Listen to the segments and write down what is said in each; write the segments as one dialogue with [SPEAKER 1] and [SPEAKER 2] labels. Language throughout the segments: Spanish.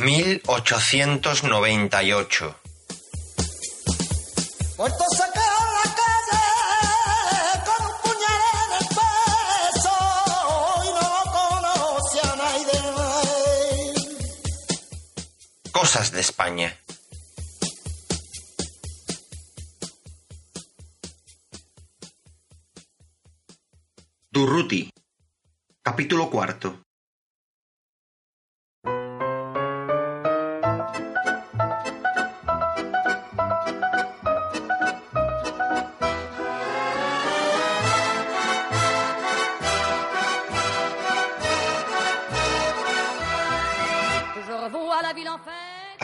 [SPEAKER 1] 1898.
[SPEAKER 2] Muerto sacar a la calle con un puñal en el pecho y no conoce a nadie.
[SPEAKER 1] Cosas de España. Durruti. Capítulo cuarto.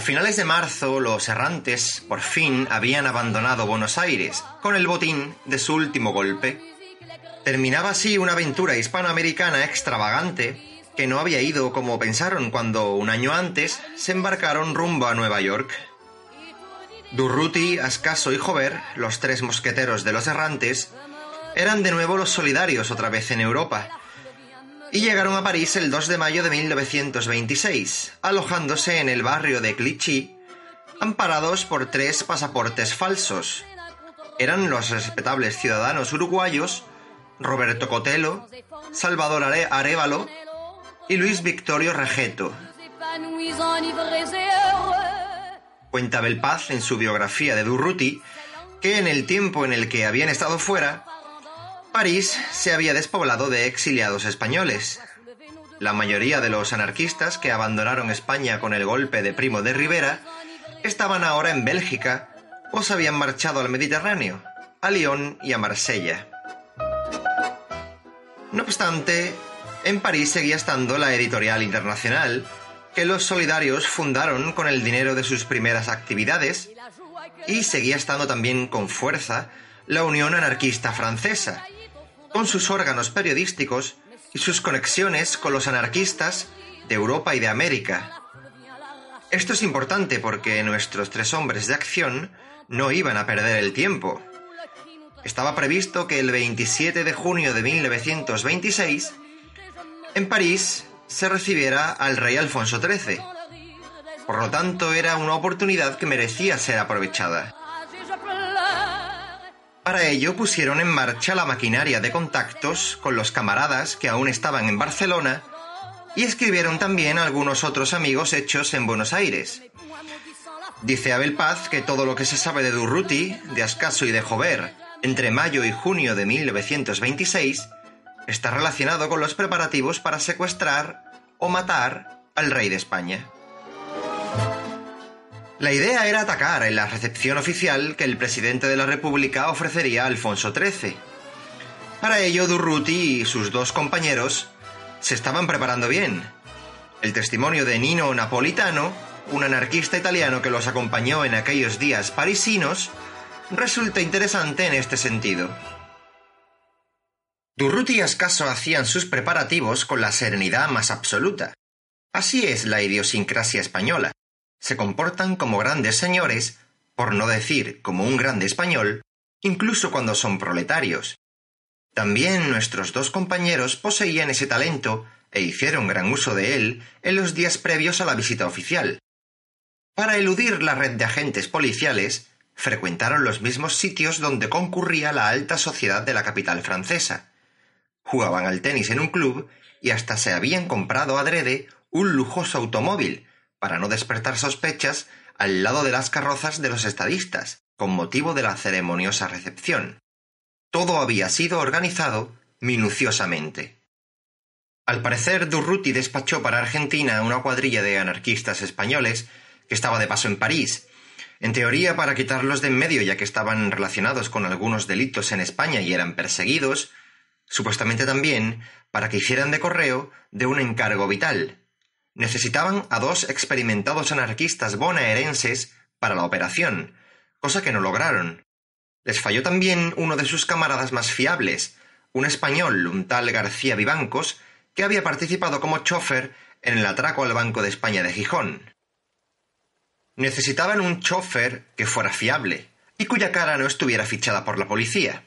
[SPEAKER 1] Finales de marzo, los errantes por fin habían abandonado Buenos Aires con el botín de su último golpe. Terminaba así una aventura hispanoamericana extravagante que no había ido como pensaron cuando un año antes se embarcaron rumbo a Nueva York. Durruti, Ascaso y Jover, los tres mosqueteros de los errantes, eran de nuevo los solidarios otra vez en Europa, y llegaron a París el 2 de mayo de 1926, alojándose en el barrio de Clichy, amparados por tres pasaportes falsos. Eran los respetables ciudadanos uruguayos Roberto Cotelo, Salvador Are Arevalo y Luis Victorio Regeto. Cuenta Belpaz en su biografía de Durruti que en el tiempo en el que habían estado fuera, París se había despoblado de exiliados españoles. La mayoría de los anarquistas que abandonaron España con el golpe de Primo de Rivera estaban ahora en Bélgica o se habían marchado al Mediterráneo, a Lyon y a Marsella. No obstante, en París seguía estando la editorial internacional, que los solidarios fundaron con el dinero de sus primeras actividades, y seguía estando también con fuerza la Unión Anarquista Francesa, con sus órganos periodísticos y sus conexiones con los anarquistas de Europa y de América. Esto es importante porque nuestros tres hombres de acción no iban a perder el tiempo. Estaba previsto que el 27 de junio de 1926, en París, se recibiera al rey Alfonso XIII. Por lo tanto, era una oportunidad que merecía ser aprovechada. Para ello pusieron en marcha la maquinaria de contactos con los camaradas que aún estaban en Barcelona y escribieron también algunos otros amigos hechos en Buenos Aires. Dice Abel Paz que todo lo que se sabe de Durruti, de Ascaso y de Jover entre mayo y junio de 1926 está relacionado con los preparativos para secuestrar o matar al rey de España. La idea era atacar en la recepción oficial que el presidente de la República ofrecería a Alfonso XIII. Para ello, Durruti y sus dos compañeros se estaban preparando bien. El testimonio de Nino Napolitano, un anarquista italiano que los acompañó en aquellos días parisinos, resulta interesante en este sentido. Durruti y Ascaso hacían sus preparativos con la serenidad más absoluta. Así es la idiosincrasia española se comportan como grandes señores, por no decir como un grande español, incluso cuando son proletarios. También nuestros dos compañeros poseían ese talento e hicieron gran uso de él en los días previos a la visita oficial. Para eludir la red de agentes policiales, frecuentaron los mismos sitios donde concurría la alta sociedad de la capital francesa. Jugaban al tenis en un club y hasta se habían comprado adrede un lujoso automóvil para no despertar sospechas al lado de las carrozas de los estadistas, con motivo de la ceremoniosa recepción. Todo había sido organizado minuciosamente. Al parecer, Durruti despachó para Argentina una cuadrilla de anarquistas españoles que estaba de paso en París, en teoría para quitarlos de en medio ya que estaban relacionados con algunos delitos en España y eran perseguidos, supuestamente también para que hicieran de correo de un encargo vital, Necesitaban a dos experimentados anarquistas bonaerenses para la operación, cosa que no lograron. Les falló también uno de sus camaradas más fiables, un español, un tal García Vivancos, que había participado como chofer en el atraco al Banco de España de Gijón. Necesitaban un chofer que fuera fiable y cuya cara no estuviera fichada por la policía.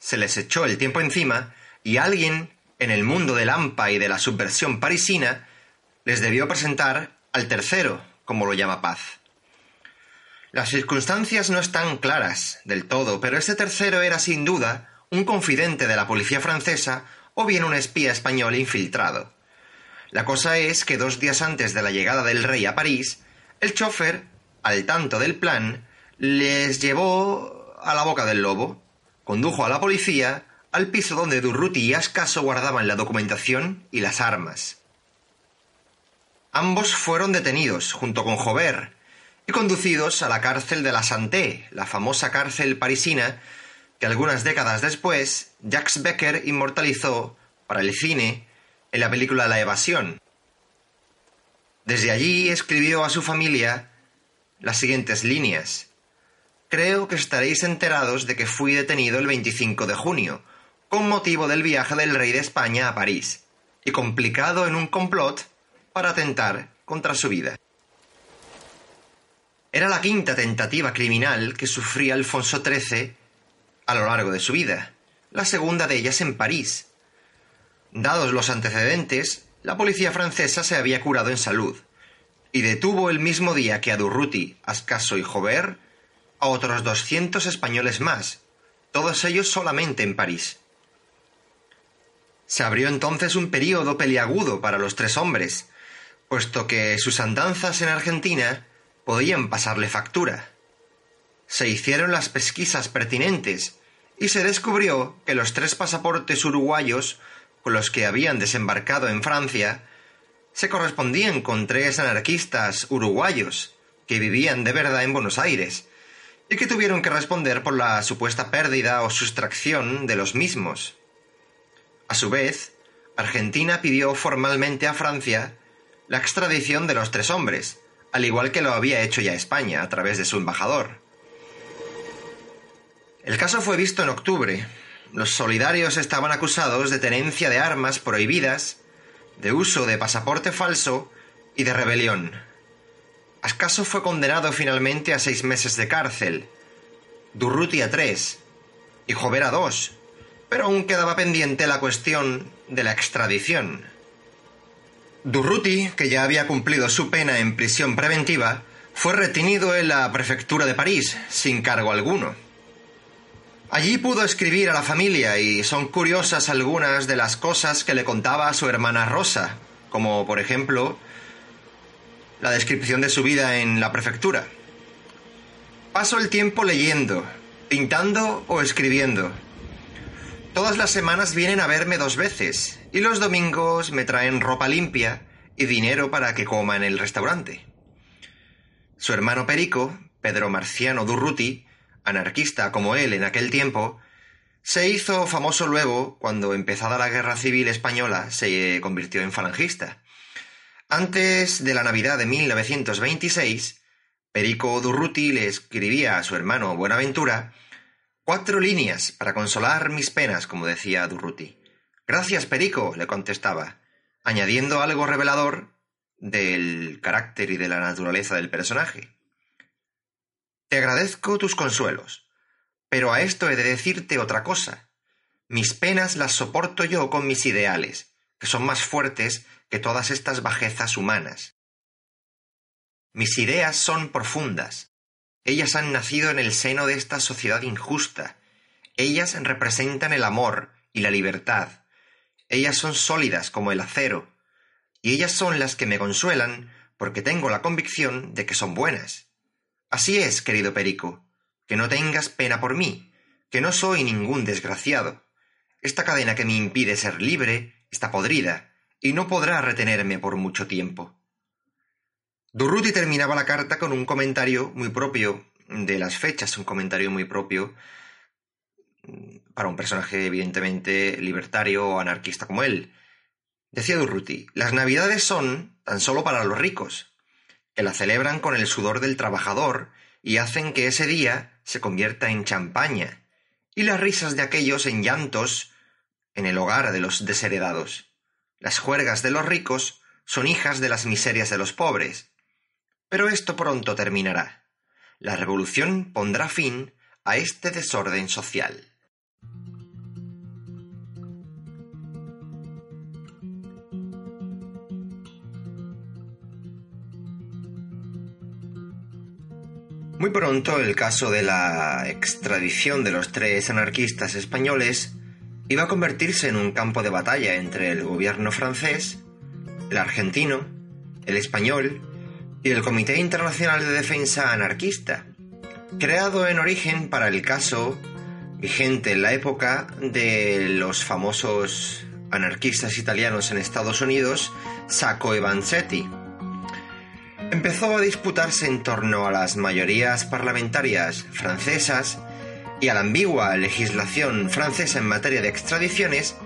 [SPEAKER 1] Se les echó el tiempo encima y alguien en el mundo del AMPA y de la subversión parisina les debió presentar al tercero, como lo llama Paz. Las circunstancias no están claras del todo, pero este tercero era sin duda un confidente de la policía francesa o bien un espía español infiltrado. La cosa es que dos días antes de la llegada del rey a París, el chofer, al tanto del plan, les llevó a la boca del lobo, condujo a la policía al piso donde Durruti y Ascaso guardaban la documentación y las armas. Ambos fueron detenidos, junto con Jover, y conducidos a la cárcel de la Santé, la famosa cárcel parisina que algunas décadas después Jacques Becker inmortalizó para el cine en la película La Evasión. Desde allí escribió a su familia las siguientes líneas. Creo que estaréis enterados de que fui detenido el 25 de junio, con motivo del viaje del rey de España a París, y complicado en un complot para atentar contra su vida. Era la quinta tentativa criminal que sufría Alfonso XIII a lo largo de su vida, la segunda de ellas en París. Dados los antecedentes, la policía francesa se había curado en salud y detuvo el mismo día que a Durruti, Ascaso y Jover a otros doscientos españoles más, todos ellos solamente en París. Se abrió entonces un período peliagudo para los tres hombres, puesto que sus andanzas en Argentina podían pasarle factura. Se hicieron las pesquisas pertinentes y se descubrió que los tres pasaportes uruguayos con los que habían desembarcado en Francia se correspondían con tres anarquistas uruguayos que vivían de verdad en Buenos Aires y que tuvieron que responder por la supuesta pérdida o sustracción de los mismos. A su vez, Argentina pidió formalmente a Francia la extradición de los tres hombres, al igual que lo había hecho ya España a través de su embajador. El caso fue visto en octubre. Los solidarios estaban acusados de tenencia de armas prohibidas, de uso de pasaporte falso y de rebelión. Ascaso fue condenado finalmente a seis meses de cárcel, Durruti a tres y Jover a dos, pero aún quedaba pendiente la cuestión de la extradición. Durruti, que ya había cumplido su pena en prisión preventiva, fue retenido en la prefectura de París, sin cargo alguno. Allí pudo escribir a la familia y son curiosas algunas de las cosas que le contaba a su hermana Rosa, como por ejemplo la descripción de su vida en la prefectura. Paso el tiempo leyendo, pintando o escribiendo. Todas las semanas vienen a verme dos veces y los domingos me traen ropa limpia y dinero para que coma en el restaurante. Su hermano Perico, Pedro Marciano Durruti, anarquista como él en aquel tiempo, se hizo famoso luego cuando empezada la Guerra Civil Española se convirtió en falangista. Antes de la Navidad de 1926, Perico Durruti le escribía a su hermano Buenaventura Cuatro líneas para consolar mis penas, como decía Durruti. Gracias, Perico, le contestaba, añadiendo algo revelador del carácter y de la naturaleza del personaje. Te agradezco tus consuelos, pero a esto he de decirte otra cosa. Mis penas las soporto yo con mis ideales, que son más fuertes que todas estas bajezas humanas. Mis ideas son profundas, ellas han nacido en el seno de esta sociedad injusta. Ellas representan el amor y la libertad. Ellas son sólidas como el acero. Y ellas son las que me consuelan porque tengo la convicción de que son buenas. Así es, querido Perico, que no tengas pena por mí, que no soy ningún desgraciado. Esta cadena que me impide ser libre está podrida y no podrá retenerme por mucho tiempo. Durruti terminaba la carta con un comentario muy propio de las fechas, un comentario muy propio para un personaje evidentemente libertario o anarquista como él. Decía Durruti, las navidades son tan solo para los ricos, que la celebran con el sudor del trabajador y hacen que ese día se convierta en champaña, y las risas de aquellos en llantos en el hogar de los desheredados. Las juergas de los ricos son hijas de las miserias de los pobres. Pero esto pronto terminará. La revolución pondrá fin a este desorden social. Muy pronto el caso de la extradición de los tres anarquistas españoles iba a convertirse en un campo de batalla entre el gobierno francés, el argentino, el español y el Comité Internacional de Defensa Anarquista, creado en origen para el caso vigente en la época de los famosos anarquistas italianos en Estados Unidos, Sacco e Vanzetti empezó a disputarse en torno a las mayorías parlamentarias francesas y a la ambigua legislación francesa en materia de extradiciones,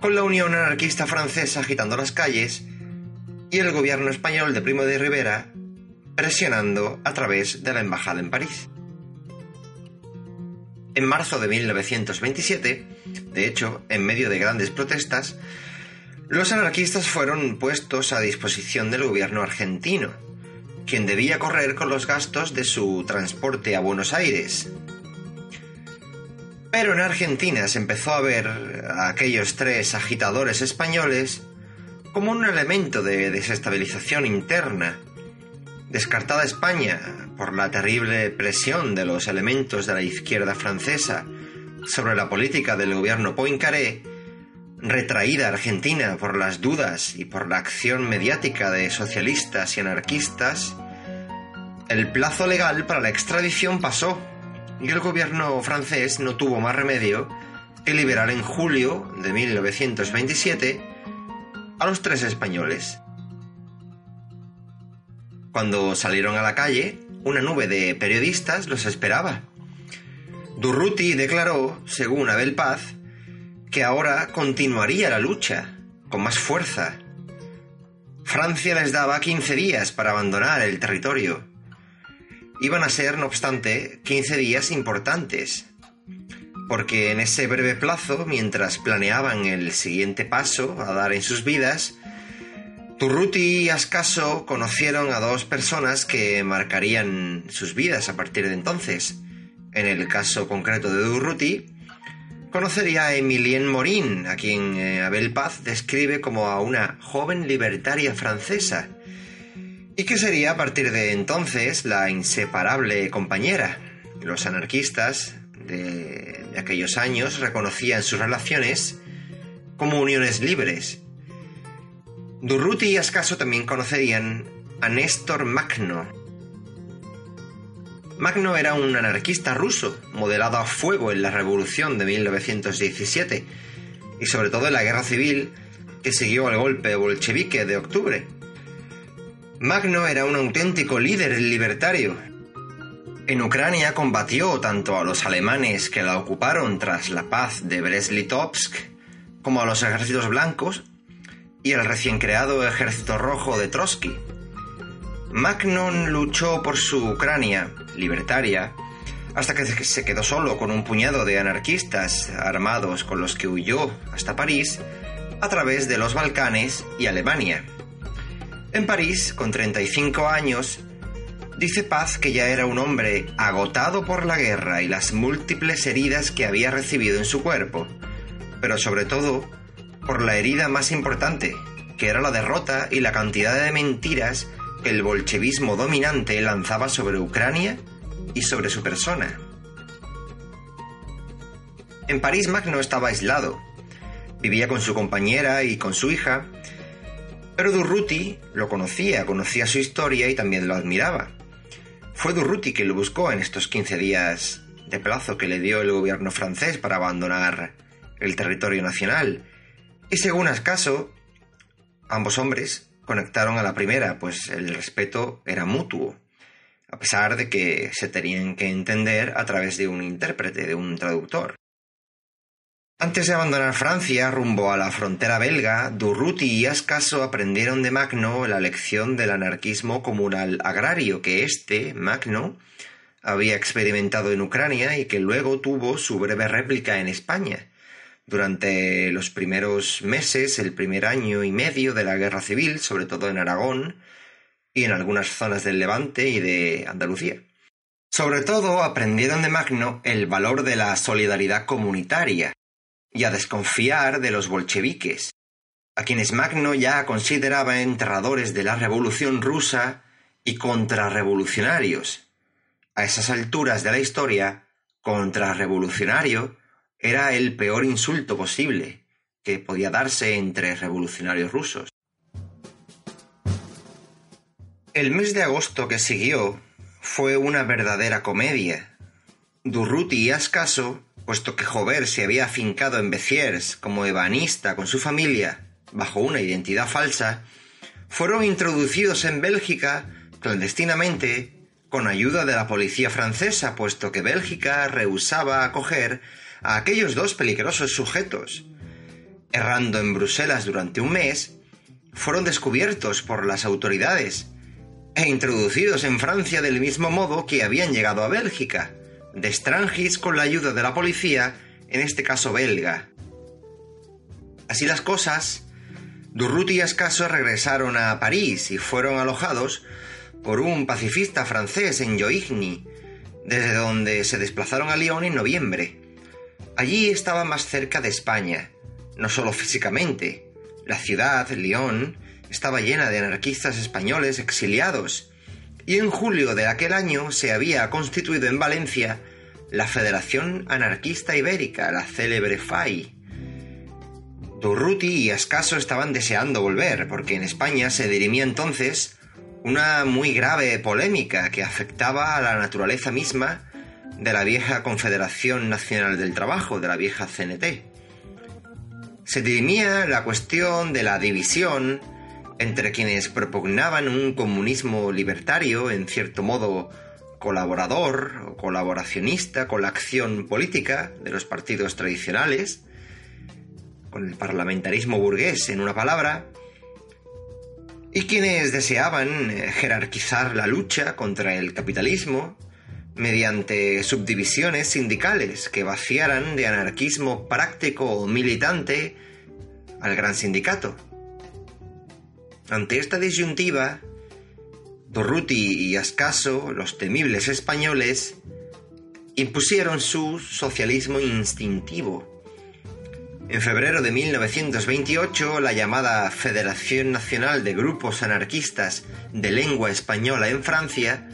[SPEAKER 1] con la Unión Anarquista Francesa agitando las calles y el gobierno español de Primo de Rivera presionando a través de la embajada en París. En marzo de 1927, de hecho, en medio de grandes protestas, los anarquistas fueron puestos a disposición del gobierno argentino, quien debía correr con los gastos de su transporte a Buenos Aires. Pero en Argentina se empezó a ver a aquellos tres agitadores españoles como un elemento de desestabilización interna. Descartada España por la terrible presión de los elementos de la izquierda francesa sobre la política del gobierno Poincaré, retraída Argentina por las dudas y por la acción mediática de socialistas y anarquistas, el plazo legal para la extradición pasó y el gobierno francés no tuvo más remedio que liberar en julio de 1927 a los tres españoles. Cuando salieron a la calle, una nube de periodistas los esperaba. Durruti declaró, según Abel Paz, que ahora continuaría la lucha, con más fuerza. Francia les daba 15 días para abandonar el territorio. Iban a ser, no obstante, 15 días importantes, porque en ese breve plazo, mientras planeaban el siguiente paso a dar en sus vidas, Turruti y Ascaso conocieron a dos personas que marcarían sus vidas a partir de entonces. En el caso concreto de Durruti, conocería a Emilienne Morin, a quien eh, Abel Paz describe como a una joven libertaria francesa, y que sería a partir de entonces la inseparable compañera. Los anarquistas de, de aquellos años reconocían sus relaciones como uniones libres. Durruti y Ascaso también conocerían a Néstor Magno, Magno era un anarquista ruso, modelado a fuego en la Revolución de 1917 y sobre todo en la guerra civil que siguió al golpe bolchevique de octubre. Magno era un auténtico líder libertario. En Ucrania combatió tanto a los alemanes que la ocuparon tras la paz de Brest-Litovsk como a los ejércitos blancos y al recién creado Ejército Rojo de Trotsky. Magnon luchó por su Ucrania libertaria hasta que se quedó solo con un puñado de anarquistas armados con los que huyó hasta París a través de los Balcanes y Alemania. En París, con 35 años, dice Paz que ya era un hombre agotado por la guerra y las múltiples heridas que había recibido en su cuerpo, pero sobre todo por la herida más importante, que era la derrota y la cantidad de mentiras el bolchevismo dominante lanzaba sobre Ucrania y sobre su persona. En París Magno estaba aislado. Vivía con su compañera y con su hija, pero Durruti lo conocía, conocía su historia y también lo admiraba. Fue Durruti quien lo buscó en estos 15 días de plazo que le dio el gobierno francés para abandonar el territorio nacional. Y según Ascaso, ambos hombres conectaron a la primera, pues el respeto era mutuo, a pesar de que se tenían que entender a través de un intérprete, de un traductor. Antes de abandonar Francia rumbo a la frontera belga, Durruti y Ascaso aprendieron de Magno la lección del anarquismo comunal agrario que éste, Magno, había experimentado en Ucrania y que luego tuvo su breve réplica en España, durante los primeros meses, el primer año y medio de la guerra civil, sobre todo en Aragón y en algunas zonas del Levante y de Andalucía. Sobre todo aprendieron de Magno el valor de la solidaridad comunitaria y a desconfiar de los bolcheviques, a quienes Magno ya consideraba enterradores de la revolución rusa y contrarrevolucionarios. A esas alturas de la historia, contrarrevolucionario era el peor insulto posible que podía darse entre revolucionarios rusos. El mes de agosto que siguió fue una verdadera comedia. Durruti y Ascaso, puesto que Jover se había afincado en Beziers como ebanista con su familia bajo una identidad falsa, fueron introducidos en Bélgica clandestinamente con ayuda de la policía francesa, puesto que Bélgica rehusaba acoger a aquellos dos peligrosos sujetos. Errando en Bruselas durante un mes, fueron descubiertos por las autoridades e introducidos en Francia del mismo modo que habían llegado a Bélgica, de Strangis con la ayuda de la policía, en este caso belga. Así las cosas, Durruti y Ascaso regresaron a París y fueron alojados por un pacifista francés en Joigny, desde donde se desplazaron a Lyon en noviembre. Allí estaba más cerca de España, no solo físicamente. La ciudad, Lyon, estaba llena de anarquistas españoles exiliados, y en julio de aquel año se había constituido en Valencia la Federación Anarquista Ibérica, la célebre FAI. Durruti y Ascaso estaban deseando volver, porque en España se dirimía entonces una muy grave polémica que afectaba a la naturaleza misma de la vieja Confederación Nacional del Trabajo, de la vieja CNT. Se dirimía la cuestión de la división entre quienes propugnaban un comunismo libertario, en cierto modo colaborador o colaboracionista con la acción política de los partidos tradicionales, con el parlamentarismo burgués en una palabra, y quienes deseaban jerarquizar la lucha contra el capitalismo, mediante subdivisiones sindicales que vaciaran de anarquismo práctico o militante al gran sindicato. Ante esta disyuntiva, Durruti y Ascaso, los temibles españoles, impusieron su socialismo instintivo. En febrero de 1928, la llamada Federación Nacional de Grupos Anarquistas de Lengua Española en Francia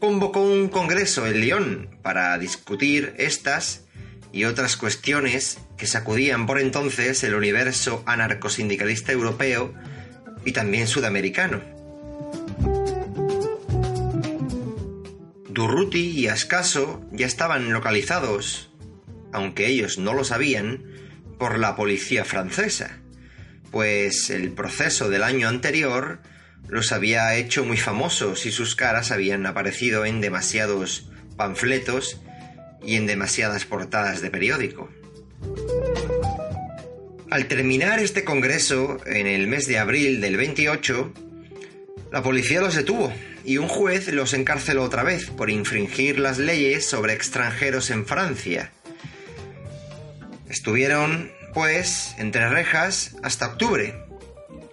[SPEAKER 1] convocó un congreso en Lyon para discutir estas y otras cuestiones que sacudían por entonces el universo anarcosindicalista europeo y también sudamericano. Durruti y Ascaso ya estaban localizados, aunque ellos no lo sabían, por la policía francesa, pues el proceso del año anterior los había hecho muy famosos y sus caras habían aparecido en demasiados panfletos y en demasiadas portadas de periódico. Al terminar este congreso, en el mes de abril del 28, la policía los detuvo y un juez los encarceló otra vez por infringir las leyes sobre extranjeros en Francia. Estuvieron, pues, entre rejas hasta octubre,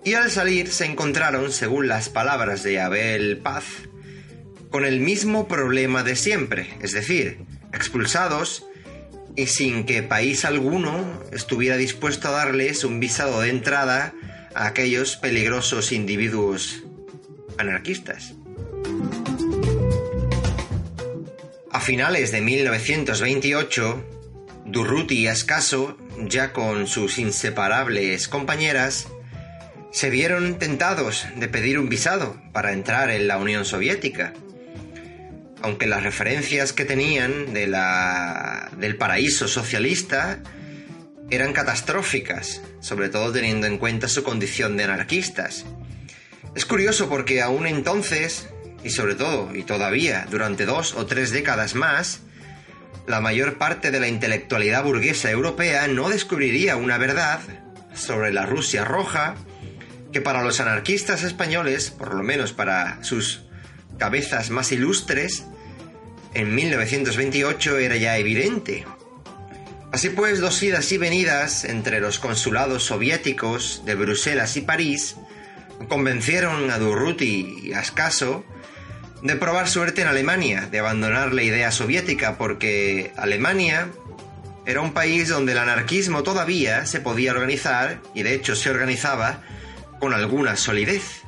[SPEAKER 1] y al salir se encontraron, según las palabras de Abel Paz, con el mismo problema de siempre, es decir, expulsados y sin que país alguno estuviera dispuesto a darles un visado de entrada a aquellos peligrosos individuos anarquistas. A finales de 1928, Durruti y Ascaso, ya con sus inseparables compañeras, se vieron tentados de pedir un visado para entrar en la Unión Soviética. Aunque las referencias que tenían de la, del paraíso socialista eran catastróficas, sobre todo teniendo en cuenta su condición de anarquistas. Es curioso porque aún entonces, y sobre todo, y todavía, durante dos o tres décadas más, la mayor parte de la intelectualidad burguesa europea no descubriría una verdad sobre la Rusia roja que para los anarquistas españoles, por lo menos para sus cabezas más ilustres, en 1928 era ya evidente. Así pues, dos idas y venidas entre los consulados soviéticos de Bruselas y París convencieron a Durruti y Ascaso de probar suerte en Alemania, de abandonar la idea soviética, porque Alemania era un país donde el anarquismo todavía se podía organizar, y de hecho se organizaba, con alguna solidez.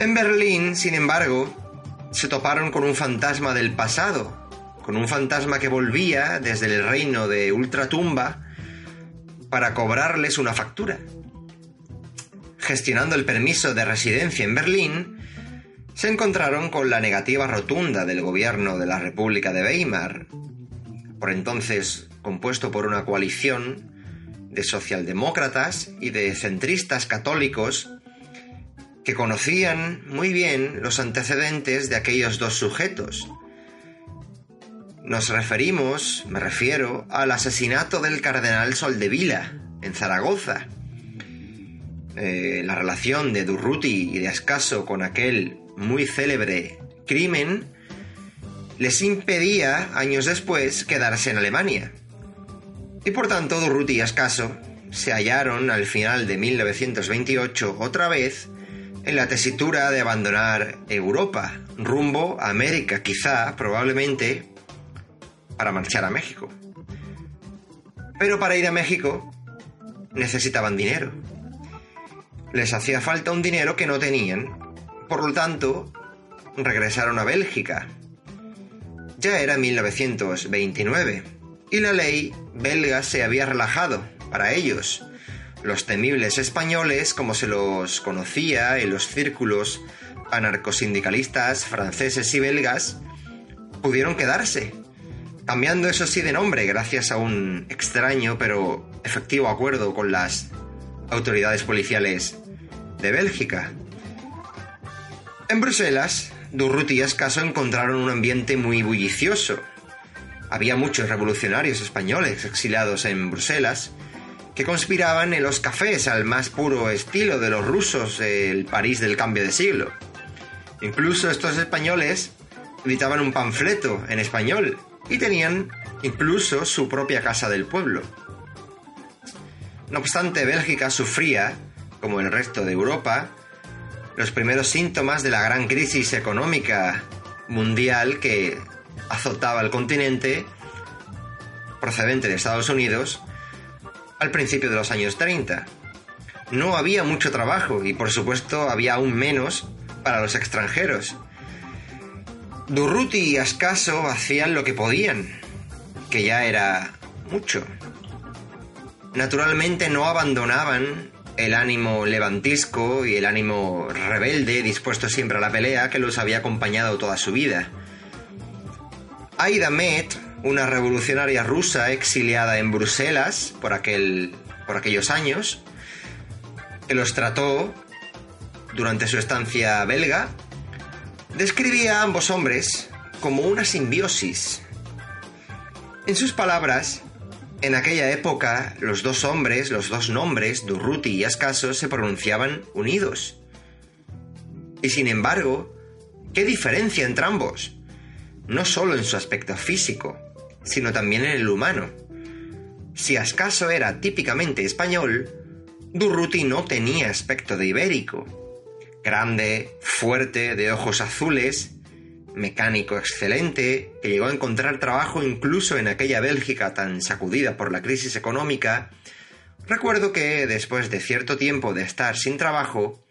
[SPEAKER 1] En Berlín, sin embargo, se toparon con un fantasma del pasado, con un fantasma que volvía desde el reino de Ultratumba para cobrarles una factura. Gestionando el permiso de residencia en Berlín, se encontraron con la negativa rotunda del gobierno de la República de Weimar, por entonces compuesto por una coalición de socialdemócratas y de centristas católicos que conocían muy bien los antecedentes de aquellos dos sujetos. Nos referimos, me refiero, al asesinato del cardenal Soldevila en Zaragoza. Eh, la relación de Durruti y de Ascaso con aquel muy célebre crimen les impedía, años después, quedarse en Alemania. Y por tanto, Durruti y Ascaso se hallaron al final de 1928 otra vez en la tesitura de abandonar Europa, rumbo a América, quizá, probablemente, para marchar a México. Pero para ir a México necesitaban dinero. Les hacía falta un dinero que no tenían. Por lo tanto, regresaron a Bélgica. Ya era 1929 y la ley belga se había relajado para ellos. Los temibles españoles, como se los conocía en los círculos anarcosindicalistas franceses y belgas, pudieron quedarse, cambiando eso sí de nombre gracias a un extraño pero efectivo acuerdo con las autoridades policiales de Bélgica. En Bruselas, Durruti y Escaso encontraron un ambiente muy bullicioso, había muchos revolucionarios españoles exiliados en Bruselas que conspiraban en los cafés al más puro estilo de los rusos el París del cambio de siglo. Incluso estos españoles editaban un panfleto en español y tenían incluso su propia casa del pueblo. No obstante, Bélgica sufría, como el resto de Europa, los primeros síntomas de la gran crisis económica mundial que azotaba el continente procedente de Estados Unidos al principio de los años 30. No había mucho trabajo y por supuesto había aún menos para los extranjeros. Durruti y Ascaso hacían lo que podían, que ya era mucho. Naturalmente no abandonaban el ánimo levantisco y el ánimo rebelde dispuesto siempre a la pelea que los había acompañado toda su vida. Aida Met, una revolucionaria rusa exiliada en Bruselas por, aquel, por aquellos años, que los trató durante su estancia belga, describía a ambos hombres como una simbiosis. En sus palabras, en aquella época los dos hombres, los dos nombres, Durruti y Ascaso, se pronunciaban unidos. Y sin embargo, ¿qué diferencia entre ambos? No solo en su aspecto físico, sino también en el humano. Si Ascaso era típicamente español, Durruti no tenía aspecto de ibérico. Grande, fuerte, de ojos azules, mecánico excelente, que llegó a encontrar trabajo incluso en aquella Bélgica tan sacudida por la crisis económica, recuerdo que, después de cierto tiempo de estar sin trabajo,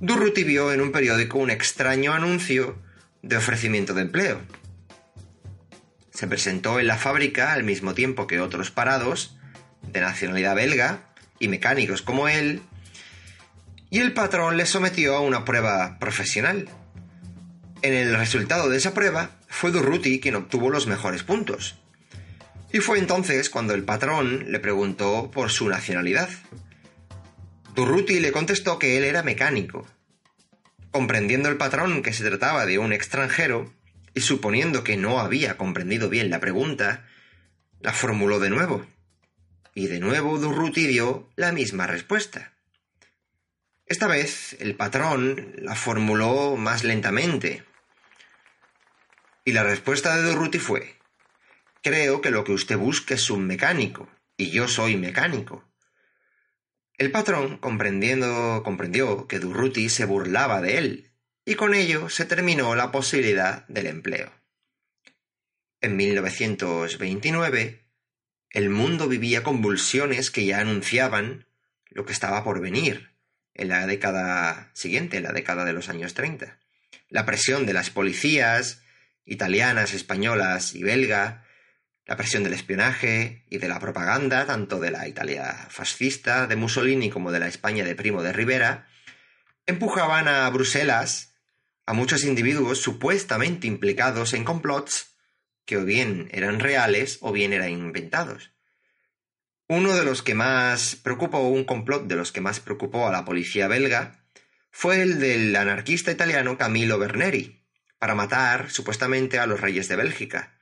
[SPEAKER 1] Durruti vio en un periódico un extraño anuncio de ofrecimiento de empleo. Se presentó en la fábrica al mismo tiempo que otros parados, de nacionalidad belga, y mecánicos como él, y el patrón le sometió a una prueba profesional. En el resultado de esa prueba fue Durruti quien obtuvo los mejores puntos. Y fue entonces cuando el patrón le preguntó por su nacionalidad. Durruti le contestó que él era mecánico. Comprendiendo el patrón que se trataba de un extranjero, y suponiendo que no había comprendido bien la pregunta, la formuló de nuevo. Y de nuevo Durruti dio la misma respuesta. Esta vez el patrón la formuló más lentamente. Y la respuesta de Durruti fue Creo que lo que usted busca es un mecánico, y yo soy mecánico. El patrón, comprendiendo, comprendió que Durruti se burlaba de él, y con ello se terminó la posibilidad del empleo. En 1929, el mundo vivía convulsiones que ya anunciaban lo que estaba por venir en la década siguiente, la década de los años 30. La presión de las policías italianas, españolas y belga, la presión del espionaje y de la propaganda, tanto de la Italia fascista de Mussolini como de la España de Primo de Rivera, empujaban a Bruselas a muchos individuos supuestamente implicados en complots que o bien eran reales o bien eran inventados. Uno de los que más preocupó, un complot de los que más preocupó a la policía belga, fue el del anarquista italiano Camilo Berneri, para matar supuestamente a los reyes de Bélgica.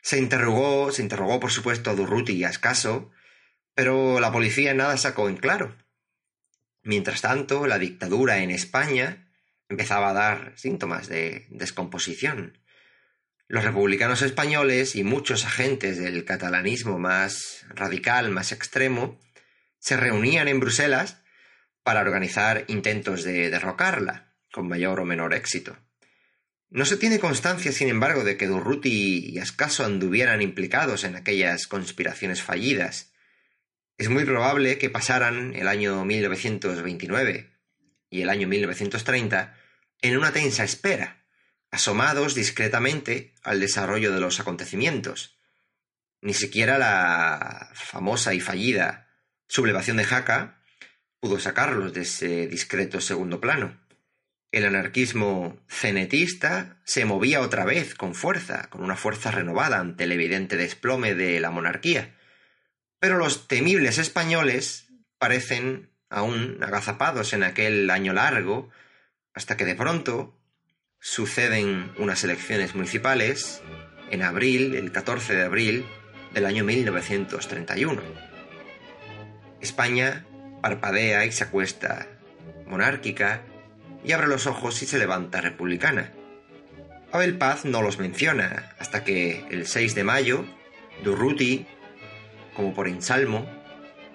[SPEAKER 1] Se interrogó, se interrogó por supuesto a Durruti y a Escaso, pero la policía nada sacó en claro. Mientras tanto, la dictadura en España empezaba a dar síntomas de descomposición. Los republicanos españoles y muchos agentes del catalanismo más radical, más extremo, se reunían en Bruselas para organizar intentos de derrocarla, con mayor o menor éxito. No se tiene constancia, sin embargo, de que Durruti y Ascaso anduvieran implicados en aquellas conspiraciones fallidas. Es muy probable que pasaran el año 1929 y el año 1930 en una tensa espera, asomados discretamente al desarrollo de los acontecimientos. Ni siquiera la famosa y fallida sublevación de Jaca pudo sacarlos de ese discreto segundo plano. El anarquismo cenetista se movía otra vez con fuerza, con una fuerza renovada ante el evidente desplome de la monarquía. Pero los temibles españoles parecen aún agazapados en aquel año largo, hasta que de pronto suceden unas elecciones municipales en abril, el 14 de abril del año 1931. España parpadea y se acuesta monárquica y abre los ojos y se levanta republicana. Abel Paz no los menciona hasta que el 6 de mayo Durruti, como por ensalmo,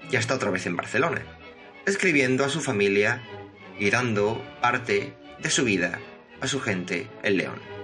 [SPEAKER 1] ya está otra vez en Barcelona, escribiendo a su familia y dando parte de su vida a su gente el león.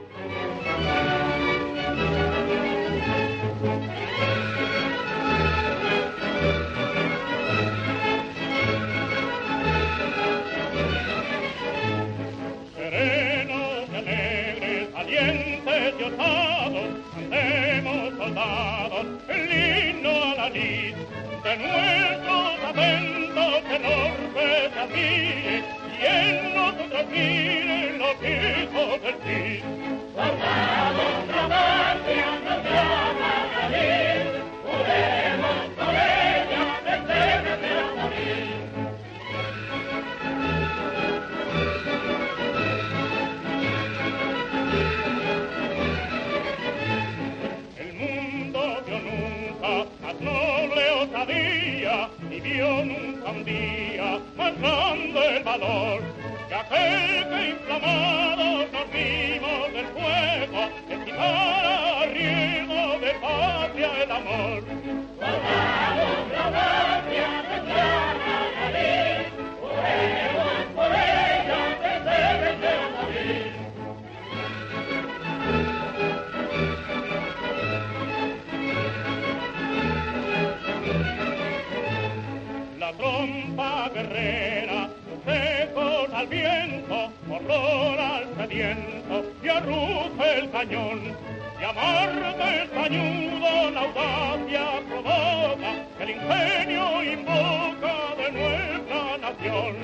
[SPEAKER 3] Deseo morir. La trompa guerrera, al viento, horror al sediento, y arruge el cañón que amor la audacia provoca, que el ingenio invoca de nuestra nación.